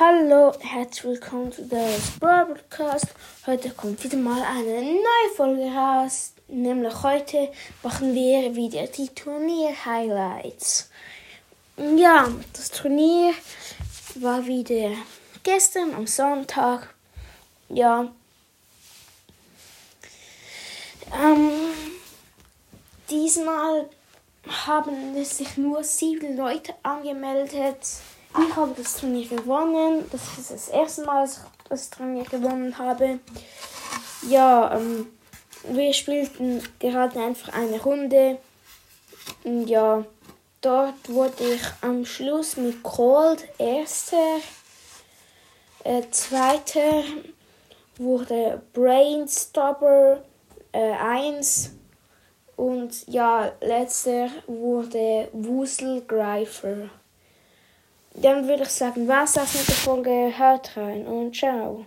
Hallo, herzlich willkommen zu der Brawl Podcast. Heute kommt wieder mal eine neue Folge raus. Nämlich heute machen wir wieder die Turnier-Highlights. Ja, das Turnier war wieder gestern am Sonntag. Ja. Ähm, diesmal haben sich nur sieben Leute angemeldet. Ich habe das Turnier gewonnen. Das ist das erste Mal, dass ich das Turnier gewonnen habe. Ja, ähm, wir spielten gerade einfach eine Runde. Und ja, dort wurde ich am Schluss mit Cold erster. Äh, zweiter wurde Brainstopper äh, 1. Und ja, letzter wurde Wuselgreifer. Dann würde ich sagen, was das mit der Folge. Hört rein und ciao.